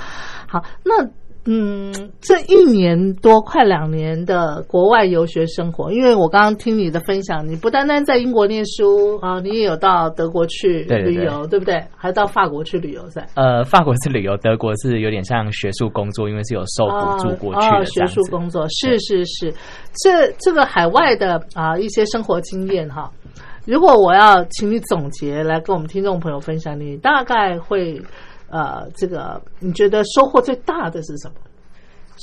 好，那嗯，这一年多快两年的国外游学生活，因为我刚刚听你的分享，你不单单在英国念书啊，你也有到德国去旅游，对不对？还到法国去旅游噻。呃，法国是旅游，德国是有点像学术工作，因为是有受补助过去哦的。学术工作是是是，这这个海外的啊一些生活经验哈。如果我要请你总结来跟我们听众朋友分享，你大概会呃这个你觉得收获最大的是什么？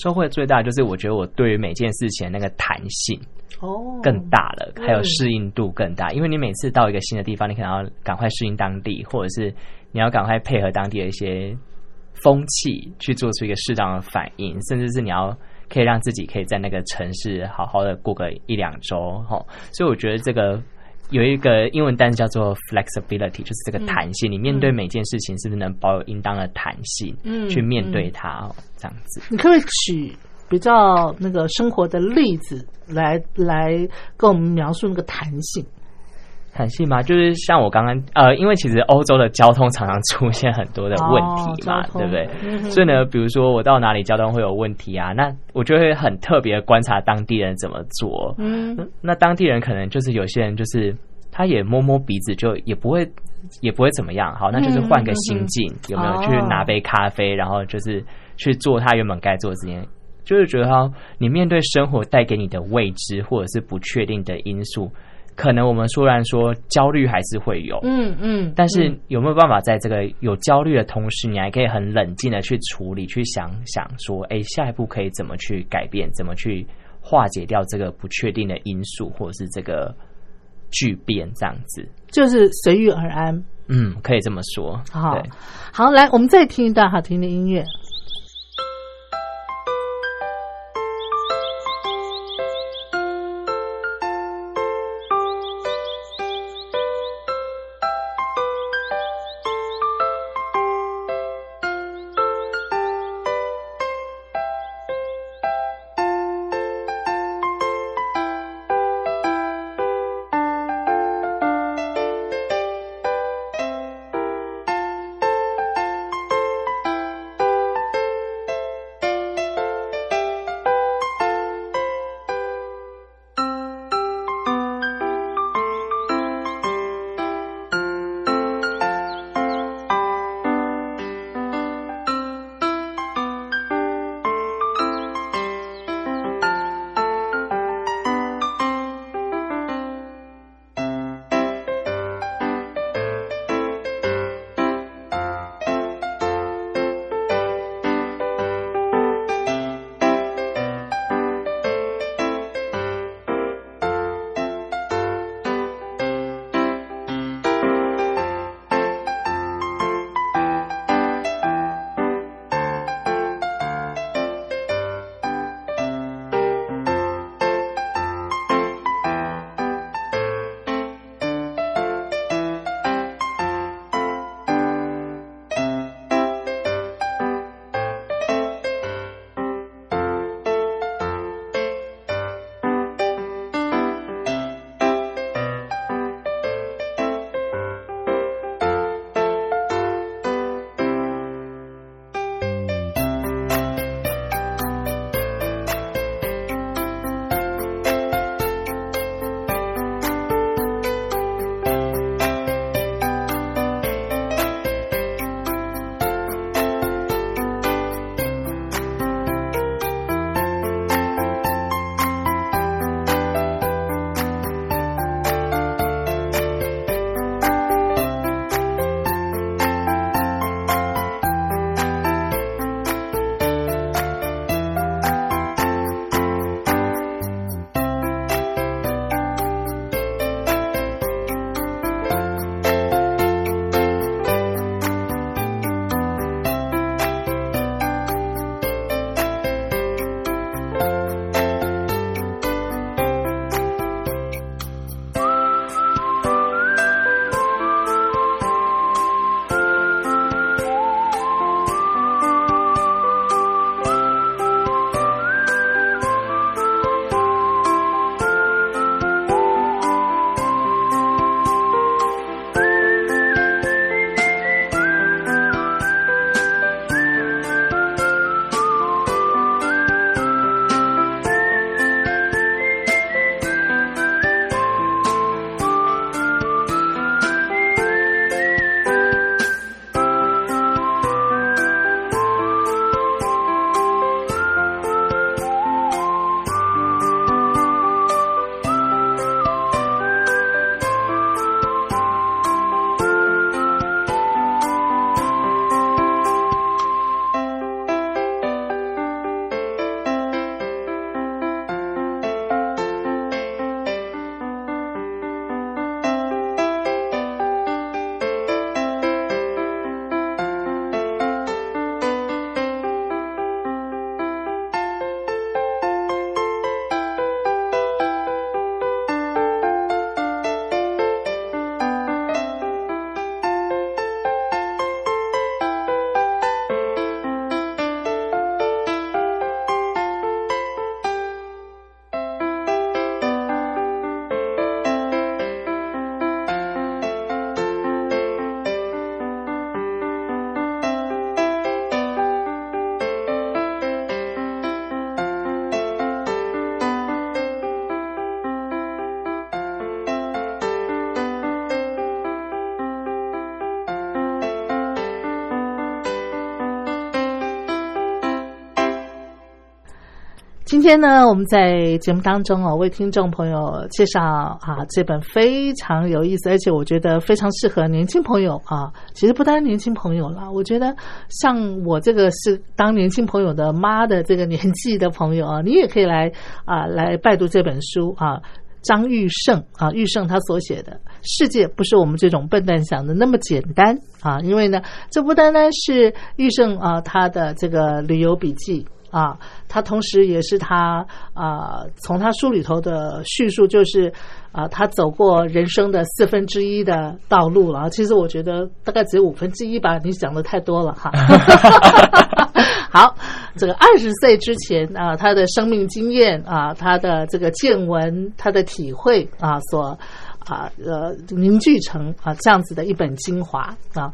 收获最大就是我觉得我对于每件事情那个弹性，哦，更大了，还有嗯适应度更大。因为你每次到一个新的地方，你可能要赶快适应当地，或者是你要赶快配合当地的一些风气，去做出一个适当的反应，甚至是你要可以让自己可以在那个城市好好的过个一两周。哈，所以我觉得这个。有一个英文单词叫做 flexibility，就是这个弹性。你面对每件事情，是不是能保有应当的弹性，嗯去面对它？哦，这样子。你可不可以举比较那个生活的例子来来跟我们描述那个弹性？弹性吗？就是像我刚刚呃，因为其实欧洲的交通常常出现很多的问题嘛，哦对不对？嗯所以呢，比如说我到哪里交通会有问题啊，那我就会很特别观察当地人怎么做。嗯那当地人可能就是有些人就是他也摸摸鼻子，就也不会也不会怎么样。好，那就是换个心境，有没有哦去拿杯咖啡，然后就是去做他原本该做的事情。就是觉得哈，你面对生活带给你的未知或者是不确定的因素，可能我们虽然说焦虑还是会有，嗯嗯，但是有没有办法在这个有焦虑的同时，你还可以很冷静的去处理，去想想说，哎，下一步可以怎么去改变，怎么去化解掉这个不确定的因素，或者是这个巨变这样子。就是随遇而安。嗯，可以这么说。好，好，来，我们再听一段好听的音乐。今天呢，我们在节目当中哦，为听众朋友介绍啊这本非常有意思，而且我觉得非常适合年轻朋友啊。其实不单年轻朋友啦，我觉得像我这个是当年轻朋友的妈的这个年纪的朋友啊，你也可以来啊来拜读这本书啊。张玉胜啊，玉胜他所写的《世界不是我们这种笨蛋想的那么简单》啊，因为呢，这不单单是玉胜啊他的这个旅游笔记啊，他同时也是他啊从他书里头的叙述，就是啊他走过人生的四分之一的道路了。其实我觉得大概只有五分之一吧，你讲的太多了哈。好，这个二十岁之前啊，他的生命经验啊，他的这个见闻，他的体会啊，所啊呃凝聚成啊这样子的一本精华啊。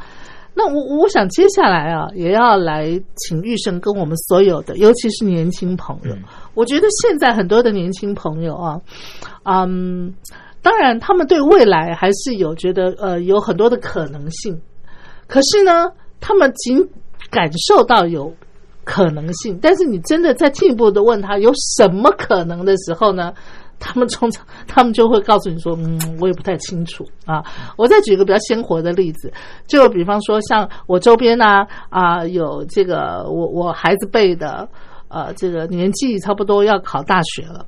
那我我想接下来啊，也要来请玉生跟我们所有的，尤其是年轻朋友，我觉得现在很多的年轻朋友啊，嗯，当然他们对未来还是有觉得呃有很多的可能性，可是呢，他们仅感受到有。可能性，但是你真的在进一步的问他有什么可能的时候呢？他们通常 他们就会告诉你说：“嗯，我也不太清楚啊。”我再举一个比较鲜活的例子，就比方说像我周边呢啊，有这个我我孩子辈的呃，这个年纪差不多要考大学了。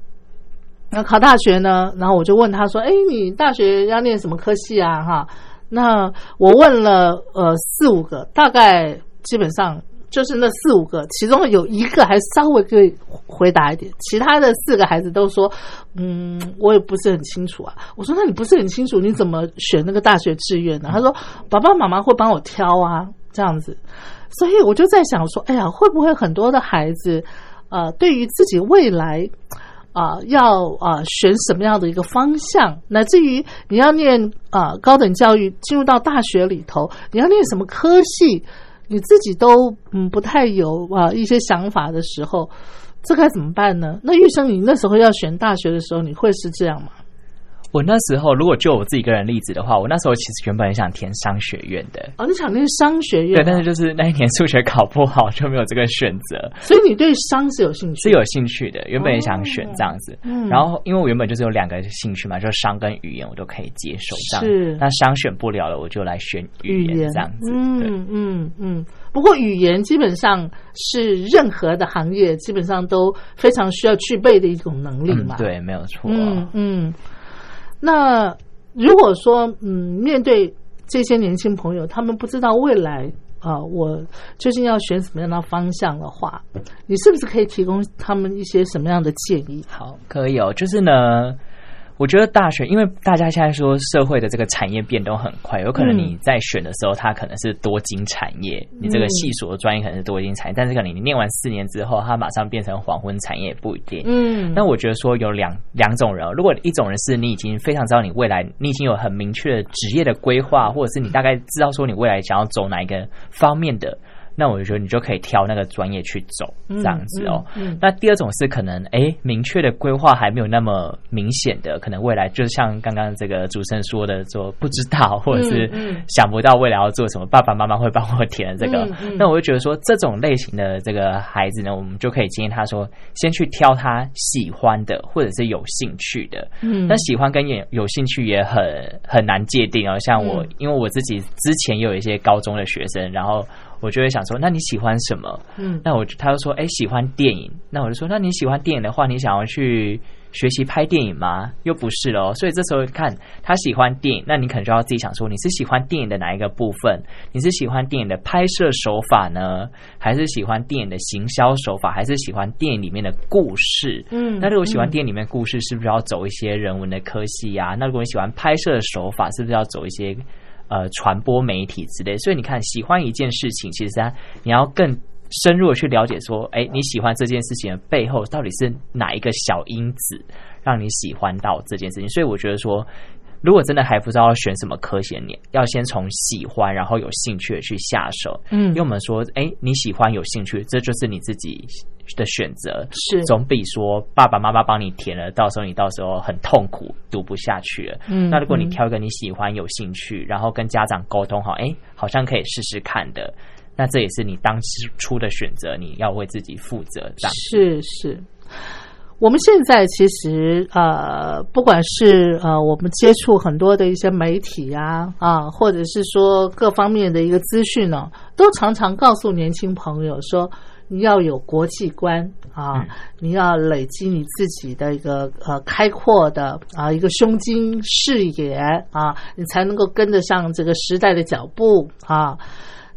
那考大学呢，然后我就问他说：“哎，你大学要念什么科系啊？”哈，那我问了呃四五个，大概基本上。就是那四五个，其中有一个还稍微可以回答一点，其他的四个孩子都说：“嗯，我也不是很清楚啊。”我说：“那你不是很清楚，你怎么选那个大学志愿呢？”他说：“爸爸妈妈会帮我挑啊，这样子。”所以我就在想说：“哎呀，会不会很多的孩子，呃，对于自己未来啊，要啊选什么样的一个方向，乃至于你要念啊高等教育，进入到大学里头，你要念什么科系？”你自己都嗯不太有啊一些想法的时候，这该怎么办呢？那玉生，你那时候要选大学的时候，你会是这样吗？我那时候，如果就我自己个人例子的话，我那时候其实原本很想填商学院的。哦，你想念商学院？对，但是就是那一年数学考不好，就没有这个选择。所以你对商是有兴趣？是有兴趣的，原本也想选这样子。嗯。然后，因为我原本就是有两个兴趣嘛，就是商跟语言，我都可以接受。这样。是。那商选不了了，我就来选语言这样子。嗯嗯嗯。不过语言基本上是任何的行业基本上都非常需要具备的一种能力嘛。对，没有错。嗯嗯。那如果说，嗯，面对这些年轻朋友，他们不知道未来啊，我究竟要选什么样的方向的话，你是不是可以提供他们一些什么样的建议？好，可以哦，就是呢。我觉得大学，因为大家现在说社会的这个产业变动很快，有可能你在选的时候，它可能是多金产业，你这个系所的专业可能是多金产业，但是可能你念完四年之后，它马上变成黄昏产业，不一定。嗯，那我觉得说有两两种人，如果一种人是你已经非常知道你未来，你已经有很明确的职业的规划，或者是你大概知道说你未来想要走哪一个方面的。那我就觉得你就可以挑那个专业去走，这样子哦。那第二种是可能哎，明确的规划还没有那么明显的，可能未来就像刚刚这个主持人说的，说不知道或者是想不到未来要做什么，爸爸妈妈会帮我填这个。那我就觉得说，这种类型的这个孩子呢，我们就可以建议他说，先去挑他喜欢的或者是有兴趣的。嗯，那喜欢跟有有兴趣也很很难界定哦。像我，因为我自己之前也有一些高中的学生，然后。我就会想说，那你喜欢什么？嗯，那我他就说，哎，喜欢电影。那我就说，那你喜欢电影的话，你想要去学习拍电影吗？又不是哦。所以这时候看他喜欢电影，那你可能就要自己想说，你是喜欢电影的哪一个部分？你是喜欢电影的拍摄手法呢，还是喜欢电影的行销手法，还是喜欢电影里面的故事？嗯，那如果喜欢电影里面故事，是不是要走一些人文的科系呀？那如果你喜欢拍摄的手法，是不是要走一些？呃，传播媒体之类，所以你看，喜欢一件事情，其实它你要更深入的去了解，说，哎，你喜欢这件事情的背后，到底是哪一个小因子让你喜欢到这件事情？所以我觉得说。如果真的还不知道要选什么科系，你要先从喜欢，然后有兴趣的去下手。嗯，因为我们说，哎，你喜欢有兴趣，这就是你自己的选择，是总比说爸爸妈妈帮你填了，到时候你到时候很痛苦，读不下去了。嗯，那如果你挑一个你喜欢、有兴趣，然后跟家长沟通好，哎，好像可以试试看的，那这也是你当初的选择，你要为自己负责。是是。我们现在其实呃，不管是呃，我们接触很多的一些媒体啊啊，或者是说各方面的一个资讯呢，都常常告诉年轻朋友说，你要有国际观啊，你要累积你自己的一个呃开阔的啊一个胸襟视野啊，你才能够跟得上这个时代的脚步啊。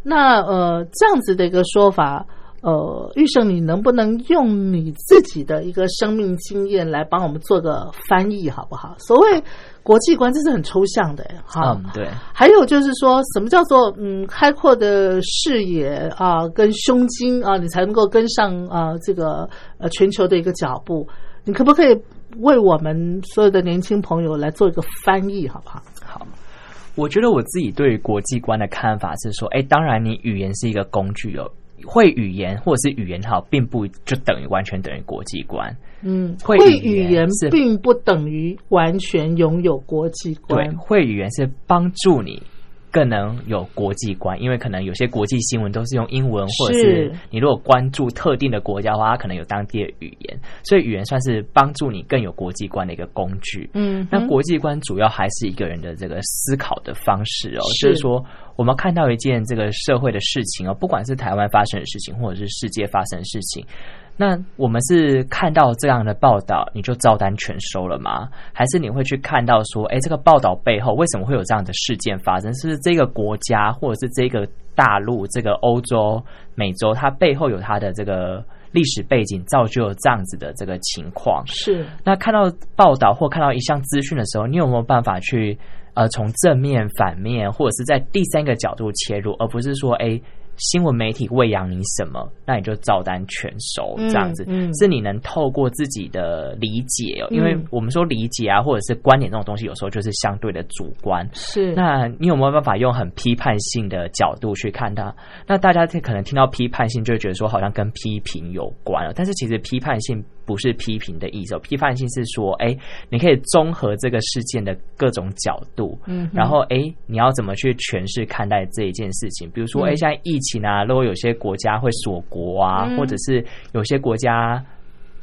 那呃，这样子的一个说法。呃，玉胜，你能不能用你自己的一个生命经验来帮我们做个翻译，好不好？所谓国际观，这是很抽象的，哈。嗯，对。还有就是说什么叫做嗯开阔的视野啊，跟胸襟啊，你才能够跟上啊这个呃全球的一个脚步。你可不可以为我们所有的年轻朋友来做一个翻译，好不好？好，我觉得我自己对国际观的看法是说，哎，当然你语言是一个工具哦。会语言或者是语言好，并不就等于完全等于国际观。嗯，会语言并不等于完全拥有国际观。对，会语言是帮助你。更能有国际观，因为可能有些国际新闻都是用英文，或者是你如果关注特定的国家的话，它可能有当地的语言，所以语言算是帮助你更有国际观的一个工具。嗯，那国际观主要还是一个人的这个思考的方式哦，就是说我们看到一件这个社会的事情哦，不管是台湾发生的事情，或者是世界发生的事情。那我们是看到这样的报道，你就照单全收了吗？还是你会去看到说，哎，这个报道背后为什么会有这样的事件发生？是不是这个国家或者是这个大陆、这个欧洲、美洲，它背后有它的这个历史背景，造就了这样子的这个情况？是。那看到报道或看到一项资讯的时候，你有没有办法去呃，从正面、反面，或者是在第三个角度切入，而不是说，哎。新闻媒体喂养你什么，那你就照单全收，这样子是你能透过自己的理解哦，因为我们说理解啊，或者是观点这种东西，有时候就是相对的主观。是，那你有没有办法用很批判性的角度去看它？那大家可能听到批判性，就会觉得说好像跟批评有关了，但是其实批判性。不是批评的意思，批判性是说，哎，你可以综合这个事件的各种角度，嗯，然后，哎，你要怎么去诠释看待这一件事情？比如说，哎，现在疫情啊，如果有些国家会锁国啊，或者是有些国家。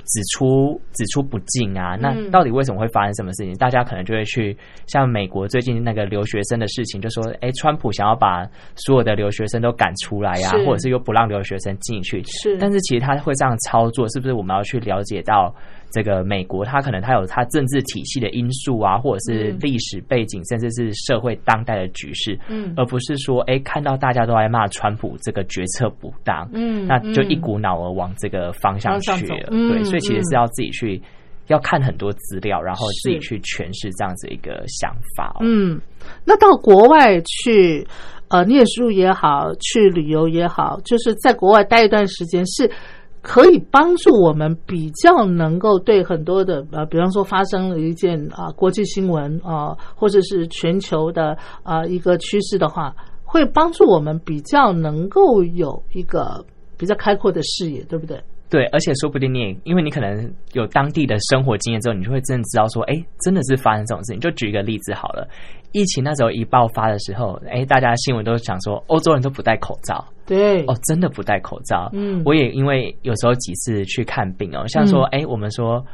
指出指出不进啊，那到底为什么会发生什么事情？大家可能就会去像美国最近那个留学生的事情，就说，哎，川普想要把所有的留学生都赶出来呀，或者是又不让留学生进去。是，但是其实他会这样操作，是不是我们要去了解到？这个美国，它可能它有它政治体系的因素啊，或者是历史背景，甚至是社会当代的局势，嗯，而不是说，哎，看到大家都在骂川普这个决策不当，嗯，那就一股脑儿往这个方向去了，对，所以其实是要自己去要看很多资料，然后自己去诠释这样子一个想法。嗯，那到国外去呃念书也好，去旅游也好，就是在国外待一段时间是。可以帮助我们比较能够对很多的呃，比方说发生了一件啊国际新闻啊，或者是全球的啊一个趋势的话，会帮助我们比较能够有一个比较开阔的视野，对不对？对，而且说不定你也因为你可能有当地的生活经验之后，你就会真的知道说，哎，真的是发生这种事情。就举一个例子好了，疫情那时候一爆发的时候，哎，大家新闻都讲说，欧洲人都不戴口罩。对，哦，真的不戴口罩。嗯，我也因为有时候几次去看病哦，像说，哎，我们说。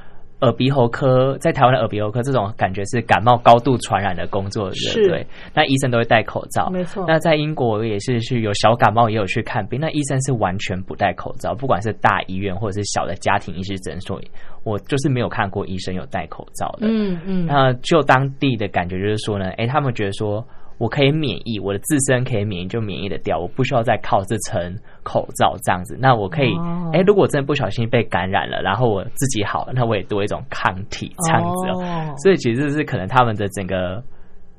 耳鼻喉科在台湾的耳鼻喉科这种感觉是感冒高度传染的工作，对对？那医生都会戴口罩，没错。那在英国也是去有小感冒也有去看病，那医生是完全不戴口罩，不管是大医院或者是小的家庭医师诊所，我就是没有看过医生有戴口罩的。嗯嗯。那就当地的感觉就是说呢，哎，他们觉得说。我可以免疫，我的自身可以免疫就免疫的掉，我不需要再靠这层口罩这样子。那我可以，哎，如果真的不小心被感染了，然后我自己好了，那我也多一种抗体这样子。所以其实是可能他们的整个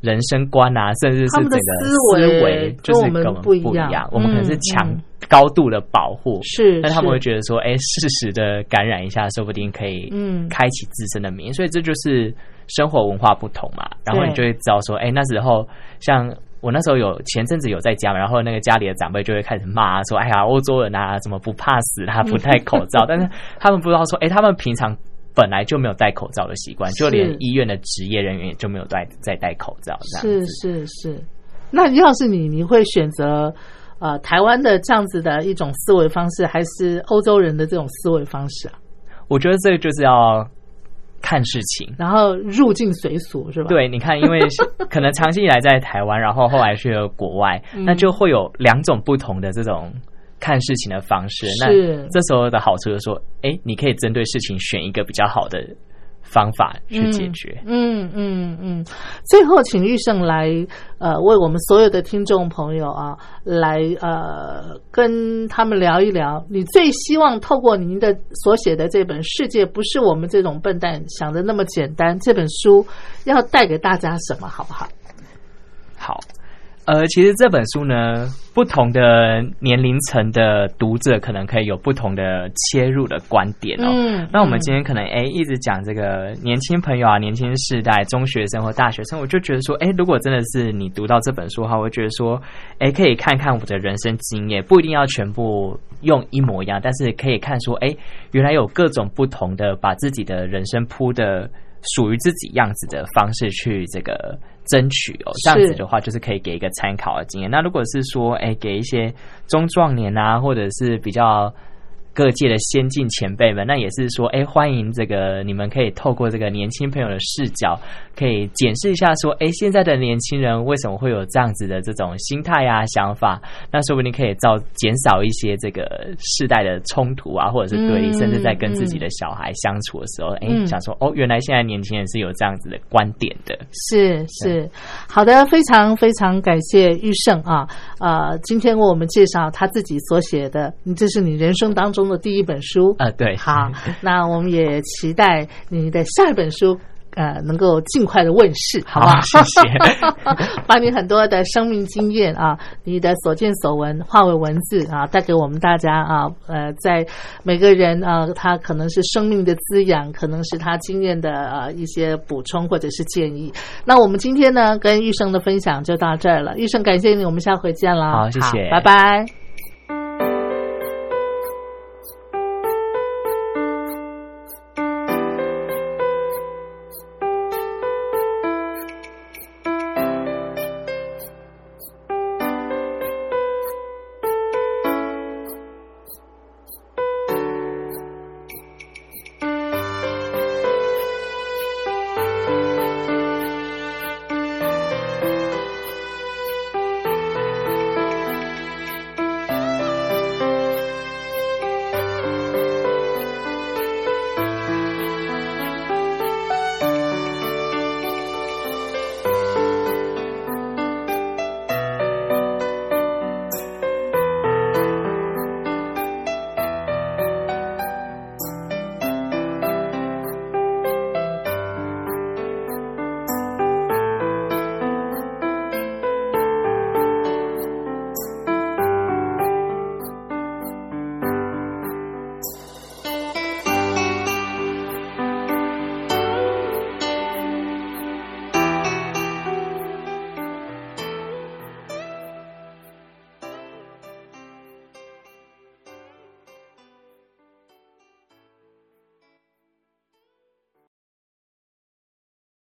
人生观啊，甚至是整个思维就是跟我们不一样。我们可能是强高度的保护，是，但他们会觉得说，哎，适时的感染一下，说不定可以嗯开启自身的免疫。所以这就是。生活文化不同嘛，然后你就会知道说，哎，那时候像我那时候有前阵子有在家嘛，然后那个家里的长辈就会开始骂说，哎呀，欧洲人啊，怎么不怕死，他 不戴口罩，但是他们不知道说，哎，他们平常本来就没有戴口罩的习惯，就连医院的职业人员也就没有戴在戴口罩，是是是。那要是你，你会选择呃台湾的这样子的一种思维方式，还是欧洲人的这种思维方式啊？我觉得这个就是要看事情。然后入境随俗是吧？，对，你看，因为 可能长期以来在台湾，然后后来去了国外，嗯那就会有两种不同的这种看事情的方式。那是这时候的好处就是说，哎，你可以针对事情选一个比较好的方法去解决。嗯嗯嗯。最后，请玉胜来呃，为我们所有的听众朋友啊，来呃，跟他们聊一聊，你最希望透过您的所写的这本《世界不是我们这种笨蛋想的那么简单》这本书，要带给大家什么，好不好？好，呃，其实这本书呢，不同的年龄层的读者可能可以有不同的切入的观点哦。嗯那我们今天可能哎一直讲这个年轻朋友啊、年轻世代、中学生或大学生，我就觉得说，哎，如果真的是你读到这本书的话，我会觉得说，哎，可以看看我的人生经验，不一定要全部用一模一样，但是可以看说，哎，原来有各种不同的把自己的人生铺的属于自己样子的方式去这个争取哦，这样子的话就是可以给一个参考的经验。那如果是说，哎，给一些中壮年啊，或者是比较。各界的先进前辈们，那也是说，哎，欢迎这个你们可以透过这个年轻朋友的视角，可以检视一下，说，哎，现在的年轻人为什么会有这样子的这种心态啊、想法？那说不定可以造减少一些这个世代的冲突啊，或者是对立，嗯甚至在跟自己的小孩相处的时候，哎、嗯想说，哦，原来现在年轻人是有这样子的观点的。是是，好的，非常非常感谢玉胜啊，呃，今天为我们介绍他自己所写的，你这是你人生当中的第一本书，呃，对，好，那我们也期待你的下一本书。呃，能够尽快的问世，好不好？谢谢。把你很多的生命经验啊，你的所见所闻化为文字啊，带给我们大家啊。呃，在每个人啊，他可能是生命的滋养，可能是他经验的呃一些补充或者是建议。那我们今天呢，跟玉生的分享就到这儿了。玉生，感谢你，我们下回见了。好谢谢拜拜。